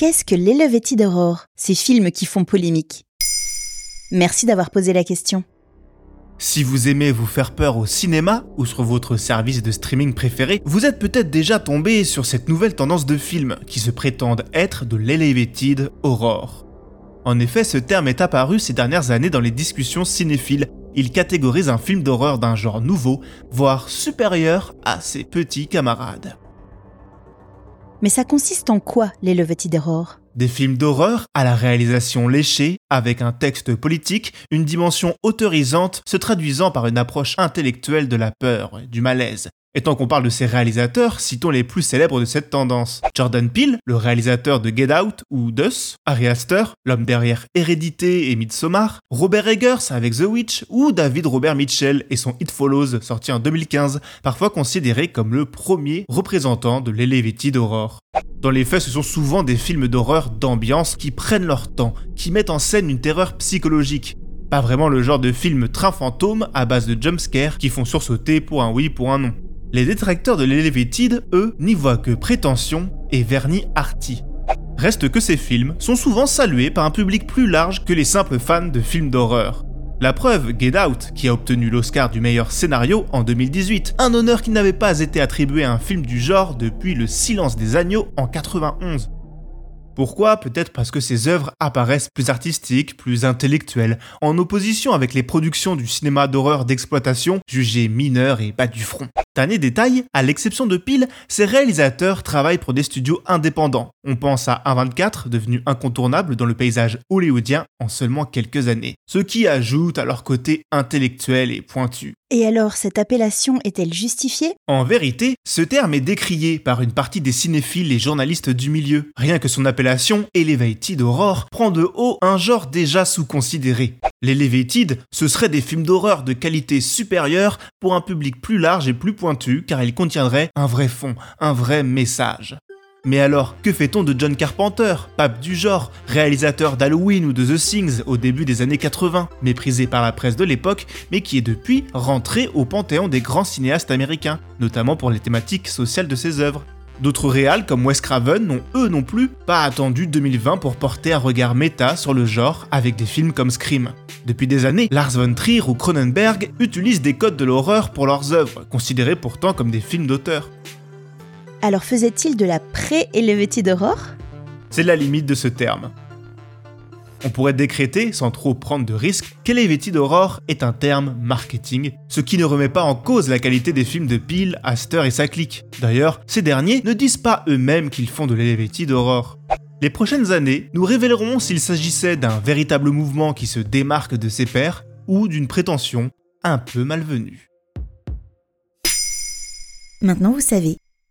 Qu'est-ce que l'Elevetti d'aurore Ces films qui font polémique? Merci d'avoir posé la question. Si vous aimez vous faire peur au cinéma ou sur votre service de streaming préféré, vous êtes peut-être déjà tombé sur cette nouvelle tendance de films qui se prétendent être de l'elevated horror. En effet, ce terme est apparu ces dernières années dans les discussions cinéphiles. Il catégorise un film d'horreur d'un genre nouveau, voire supérieur à ses petits camarades. Mais ça consiste en quoi, l'Elevetti d'aurore Des films d'horreur à la réalisation léchée, avec un texte politique, une dimension autorisante se traduisant par une approche intellectuelle de la peur, du malaise. Et tant qu'on parle de ces réalisateurs, citons les plus célèbres de cette tendance. Jordan Peele, le réalisateur de Get Out ou Us, Ari Aster, l'homme derrière Hérédité et Midsommar, Robert Eggers avec The Witch ou David Robert Mitchell et son It Follows sorti en 2015, parfois considéré comme le premier représentant de l'elevated horror. Dans les faits, ce sont souvent des films d'horreur d'ambiance qui prennent leur temps, qui mettent en scène une terreur psychologique, pas vraiment le genre de film train fantôme à base de jumpscares qui font sursauter pour un oui pour un non. Les détracteurs de l'Elevated, eux, n'y voient que prétention et vernis arty. Reste que ces films sont souvent salués par un public plus large que les simples fans de films d'horreur. La preuve, Get Out, qui a obtenu l'Oscar du meilleur scénario en 2018, un honneur qui n'avait pas été attribué à un film du genre depuis Le Silence des Agneaux en 91. Pourquoi? Peut-être parce que ses œuvres apparaissent plus artistiques, plus intellectuelles, en opposition avec les productions du cinéma d'horreur d'exploitation jugées mineures et bas du front. Dernier détail, à l'exception de Peel, ces réalisateurs travaillent pour des studios indépendants. On pense à 1.24, devenu incontournable dans le paysage hollywoodien en seulement quelques années, ce qui ajoute à leur côté intellectuel et pointu. Et alors, cette appellation est-elle justifiée? En vérité, ce terme est décrié par une partie des cinéphiles et journalistes du milieu. Rien que son appellation, Elevated Horror, prend de haut un genre déjà sous-considéré. L'Elevated, ce serait des films d'horreur de qualité supérieure pour un public plus large et plus pointu car ils contiendraient un vrai fond, un vrai message. Mais alors, que fait-on de John Carpenter, pape du genre, réalisateur d'Halloween ou de The Things au début des années 80, méprisé par la presse de l'époque, mais qui est depuis rentré au panthéon des grands cinéastes américains, notamment pour les thématiques sociales de ses œuvres D'autres réals comme Wes Craven n'ont eux non plus pas attendu 2020 pour porter un regard méta sur le genre avec des films comme Scream. Depuis des années, Lars von Trier ou Cronenberg utilisent des codes de l'horreur pour leurs œuvres, considérés pourtant comme des films d'auteur. Alors faisait-il de la pré-Elevated Horror C'est la limite de ce terme. On pourrait décréter, sans trop prendre de risques, qu'Elevated Horror est un terme marketing, ce qui ne remet pas en cause la qualité des films de Peel, Astor et sa clique. D'ailleurs, ces derniers ne disent pas eux-mêmes qu'ils font de l'Elevated Horror. Les prochaines années nous révéleront s'il s'agissait d'un véritable mouvement qui se démarque de ses pairs ou d'une prétention un peu malvenue. Maintenant vous savez,